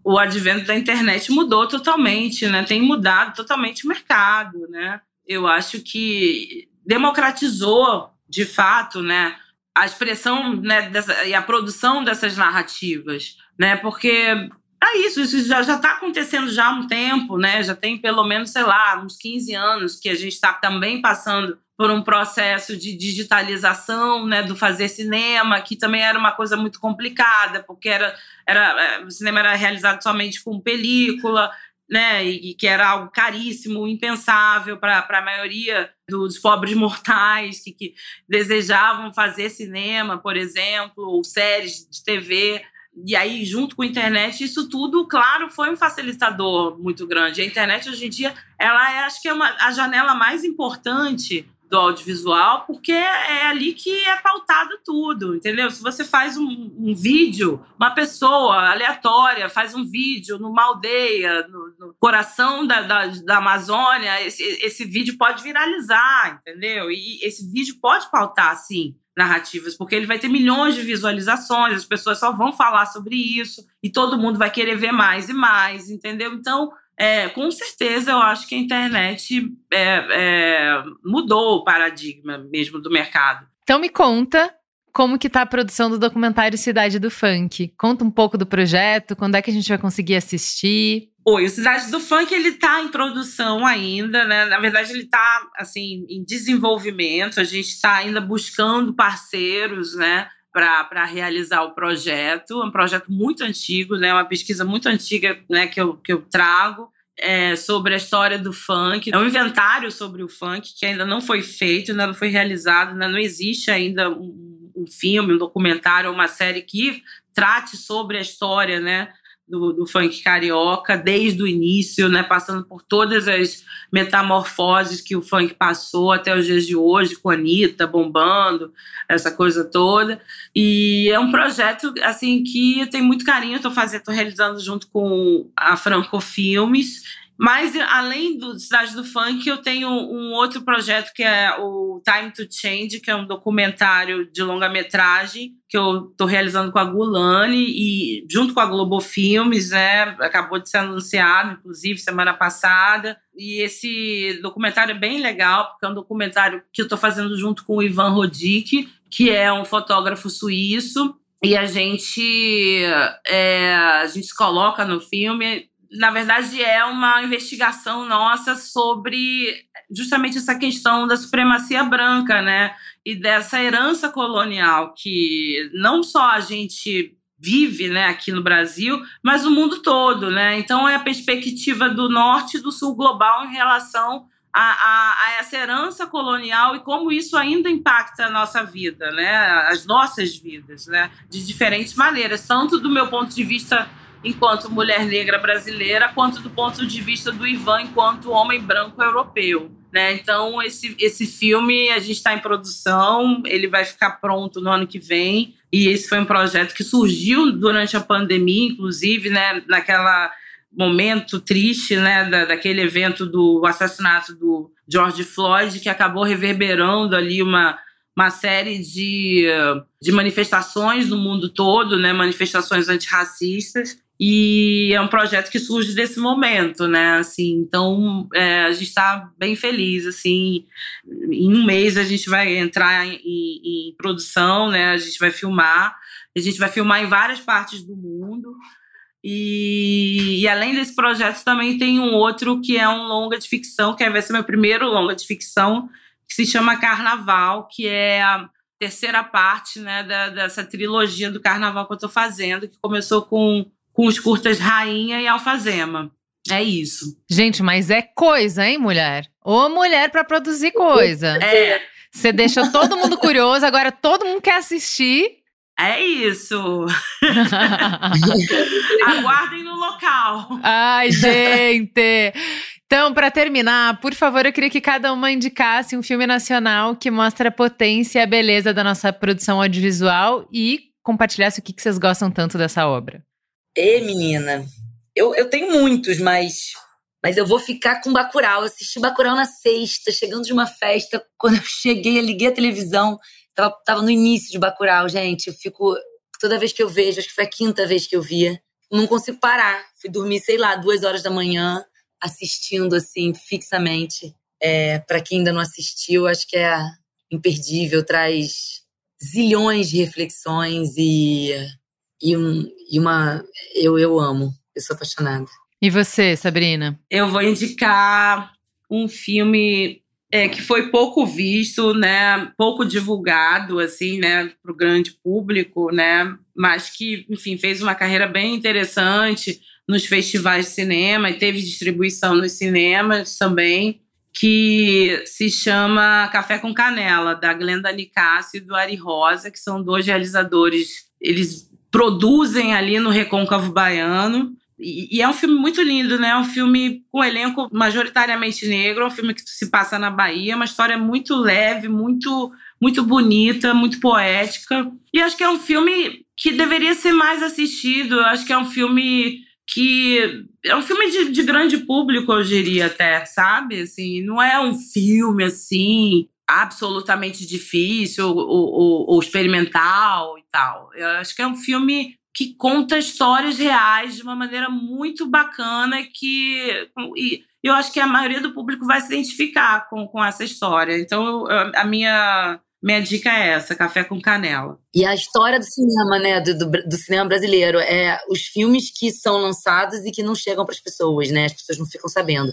o advento da internet mudou totalmente, né? Tem mudado totalmente o mercado, né? Eu acho que democratizou, de fato, né? A expressão né, dessa, e a produção dessas narrativas né? Porque é isso, isso já está acontecendo já há um tempo, né? Já tem pelo menos, sei lá, uns 15 anos que a gente está também passando por um processo de digitalização, né, do fazer cinema, que também era uma coisa muito complicada, porque era, era é, o cinema era realizado somente com película, né, e, que era algo caríssimo, impensável para a maioria dos pobres mortais que, que desejavam fazer cinema, por exemplo, ou séries de TV e aí, junto com a internet, isso tudo, claro, foi um facilitador muito grande. A internet, hoje em dia, ela é, acho que é uma, a janela mais importante do audiovisual, porque é ali que é pautado tudo, entendeu? Se você faz um, um vídeo, uma pessoa aleatória faz um vídeo numa aldeia, no, no coração da, da, da Amazônia, esse, esse vídeo pode viralizar, entendeu? E esse vídeo pode pautar, sim, narrativas, porque ele vai ter milhões de visualizações, as pessoas só vão falar sobre isso e todo mundo vai querer ver mais e mais, entendeu? Então, é, com certeza, eu acho que a internet é, é, mudou o paradigma mesmo do mercado. Então, me conta como que tá a produção do documentário Cidade do Funk. Conta um pouco do projeto, quando é que a gente vai conseguir assistir? Oi, o Cidade do Funk ele está em produção ainda, né? Na verdade, ele está assim em desenvolvimento. A gente está ainda buscando parceiros, né? Para realizar o projeto. É um projeto muito antigo, né? Uma pesquisa muito antiga né? que, eu, que eu trago. É, sobre a história do funk. É um inventário sobre o funk que ainda não foi feito, ainda não foi realizado, ainda não existe ainda um, um filme, um documentário uma série que trate sobre a história né, do, do, funk carioca desde o início, né, passando por todas as metamorfoses que o funk passou até os dias de hoje, com a Anitta bombando, essa coisa toda. E é um projeto assim que eu tenho muito carinho, estou fazendo, tô realizando junto com a Franco Filmes mas, além do Cidade do Funk, eu tenho um outro projeto que é o Time to Change, que é um documentário de longa-metragem que eu estou realizando com a Gulani e junto com a Globo Filmes, né? Acabou de ser anunciado, inclusive, semana passada. E esse documentário é bem legal, porque é um documentário que eu estou fazendo junto com o Ivan Rodic, que é um fotógrafo suíço. E a gente, é, a gente coloca no filme na verdade, é uma investigação nossa sobre justamente essa questão da supremacia branca, né? E dessa herança colonial que não só a gente vive né, aqui no Brasil, mas o mundo todo. Né? Então, é a perspectiva do norte e do sul global em relação a, a, a, essa herança colonial e como isso ainda impacta a nossa vida, né? as nossas vidas, né? de diferentes maneiras, tanto do meu ponto de vista enquanto mulher negra brasileira, quanto do ponto de vista do Ivan enquanto homem branco europeu. Né? Então, esse, esse filme a gente está em produção, ele vai ficar pronto no ano que vem. E esse foi um projeto que surgiu durante a pandemia, inclusive, né, naquela momento triste, né, da, daquele evento do assassinato do George Floyd, que acabou reverberando ali uma, uma série de, de manifestações no mundo todo, né, manifestações antirracistas. E é um projeto que surge desse momento, né? Assim, então é, a gente está bem feliz, assim. Em um mês a gente vai entrar em, em, em, produção, né? A gente vai filmar. A gente vai filmar em várias partes do mundo. E, e além desse projeto também tem um outro que é um longa de ficção, que vai ser meu primeiro longa de ficção, que se chama Carnaval, que é a terceira parte, né, da, dessa trilogia do Carnaval que eu estou fazendo, que começou com com os curtas Rainha e Alfazema. É isso. Gente, mas é coisa, hein, mulher? Ô mulher para produzir coisa. É. Você deixou todo mundo curioso, agora todo mundo quer assistir. É isso. Aguardem no local. Ai, gente. Então, para terminar, por favor, eu queria que cada uma indicasse um filme nacional que mostra a potência e a beleza da nossa produção audiovisual e compartilhasse o que vocês gostam tanto dessa obra. Ê, menina, eu, eu tenho muitos, mas mas eu vou ficar com Bacurau. Eu assisti Bacurau na sexta, chegando de uma festa. Quando eu cheguei, eu liguei a televisão. Tava, tava no início de Bacurau, gente. Eu fico. Toda vez que eu vejo, acho que foi a quinta vez que eu via, não consigo parar. Fui dormir, sei lá, duas horas da manhã, assistindo, assim, fixamente. É, para quem ainda não assistiu, acho que é imperdível. Traz zilhões de reflexões e e, um, e uma. Eu, eu amo, eu sou apaixonada. E você, Sabrina? Eu vou indicar um filme é, que foi pouco visto, né, pouco divulgado, assim, né, para o grande público, né, mas que, enfim, fez uma carreira bem interessante nos festivais de cinema e teve distribuição nos cinemas também, que se chama Café com Canela, da Glenda Nicassi e do Ari Rosa, que são dois realizadores, eles produzem ali no Recôncavo Baiano. E, e, é um filme muito lindo, né? É um filme com elenco majoritariamente negro, é um filme que se passa na Bahia, uma história muito leve, muito muito bonita, muito poética. E acho que é um filme que deveria ser mais assistido. Acho que é um filme que é um filme de, de grande público, eu diria até, sabe? Assim, não é um filme assim absolutamente difícil ou, ou, experimental e tal. Eu acho que é um filme que conta histórias reais de uma maneira muito bacana que e eu acho que a maioria do público vai se identificar com, com essa história. Então a minha minha dica é essa, Café com Canela. E a história do cinema, né, do, do, do cinema brasileiro, é os filmes que são lançados e que não chegam para as pessoas, né? As pessoas não ficam sabendo.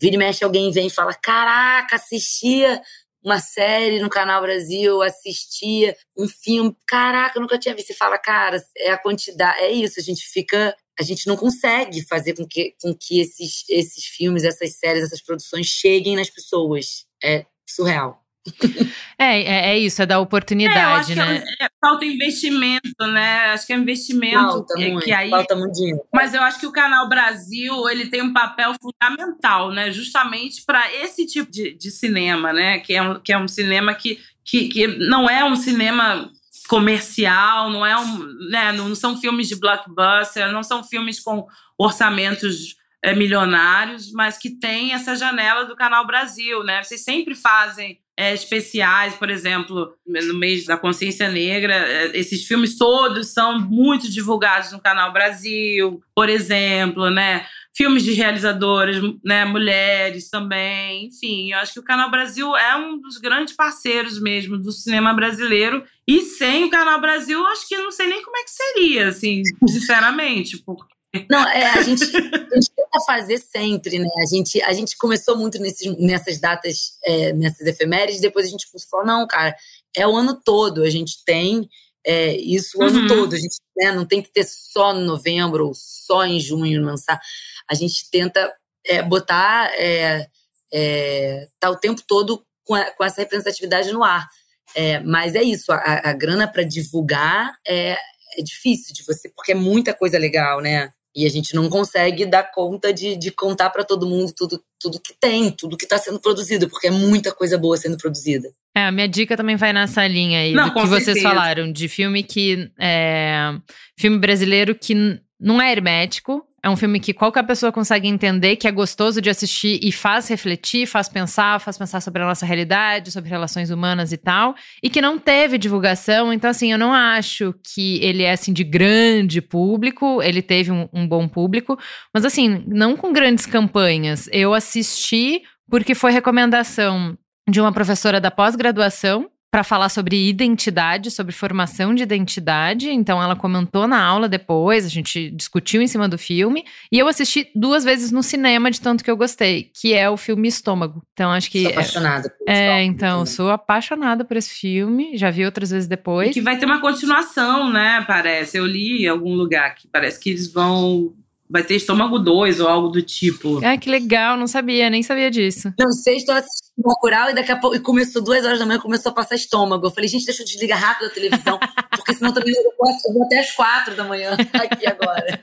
Vira e mexe, alguém vem e fala: Caraca, assistia uma série no Canal Brasil, assistia um filme. Caraca, eu nunca tinha visto. Você fala, cara, é a quantidade. É isso, a gente fica. A gente não consegue fazer com que, com que esses, esses filmes, essas séries, essas produções cheguem nas pessoas. É surreal. É, é, é, isso, é dar oportunidade, é, né? É, é, falta investimento, né? Acho que é investimento falta que, muito, que aí. Falta muito dinheiro. Mas eu acho que o Canal Brasil ele tem um papel fundamental, né? Justamente para esse tipo de, de cinema, né? Que é um, que é um cinema que, que, que não é um cinema comercial, não é um, né, não são filmes de blockbuster, não são filmes com orçamentos é, milionários, mas que tem essa janela do Canal Brasil, né? Vocês sempre fazem é, especiais, por exemplo, no mês da consciência negra, é, esses filmes todos são muito divulgados no Canal Brasil, por exemplo, né? Filmes de realizadoras, né, mulheres também, enfim, eu acho que o Canal Brasil é um dos grandes parceiros mesmo do cinema brasileiro, e sem o Canal Brasil, acho que não sei nem como é que seria, assim, sinceramente, porque Não, é, a gente, a gente tenta fazer sempre, né? A gente, a gente começou muito nesses, nessas datas, é, nessas efemérides, depois a gente falou, não, cara, é o ano todo, a gente tem é, isso o uhum. ano todo, a gente né, não tem que ter só no novembro ou só em junho lançar. A gente tenta é, botar, é, é tá o tempo todo com, a, com essa representatividade no ar. É, mas é isso, a, a grana para divulgar é, é difícil de você, porque é muita coisa legal, né? E a gente não consegue dar conta de, de contar para todo mundo tudo, tudo que tem, tudo que está sendo produzido, porque é muita coisa boa sendo produzida. É, a minha dica também vai nessa linha aí não, do que certeza. vocês falaram, de filme que. É, filme brasileiro que não é hermético, é um filme que qualquer pessoa consegue entender, que é gostoso de assistir e faz refletir, faz pensar, faz pensar sobre a nossa realidade, sobre relações humanas e tal, e que não teve divulgação. Então, assim, eu não acho que ele é assim de grande público, ele teve um, um bom público, mas assim, não com grandes campanhas. Eu assisti porque foi recomendação de uma professora da pós-graduação para falar sobre identidade, sobre formação de identidade. Então ela comentou na aula depois, a gente discutiu em cima do filme, e eu assisti duas vezes no cinema de tanto que eu gostei, que é o filme Estômago. Então acho que sou apaixonada. Por é, é então sou apaixonada por esse filme, já vi outras vezes depois. E que vai ter uma continuação, né? Parece. Eu li em algum lugar que parece que eles vão vai ter estômago 2 ou algo do tipo. Ah, que legal, não sabia, nem sabia disso. Não sei, estou assistindo Bacurau e daqui a pouco e começou duas horas da manhã, começou a passar estômago. Eu falei, gente, deixa eu desligar rápido a televisão, porque senão também eu vou até as quatro da manhã aqui agora.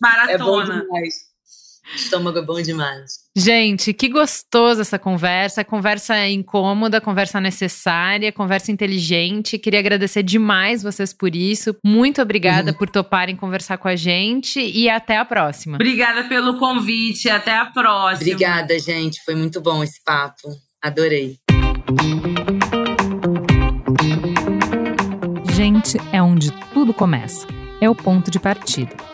Maratona. É bom demais. Estômago é bom demais. Gente, que gostoso essa conversa. Conversa incômoda, conversa necessária, conversa inteligente. Queria agradecer demais vocês por isso. Muito obrigada uhum. por toparem conversar com a gente e até a próxima. Obrigada pelo convite. Até a próxima. Obrigada, gente. Foi muito bom esse papo. Adorei. Gente é onde tudo começa. É o ponto de partida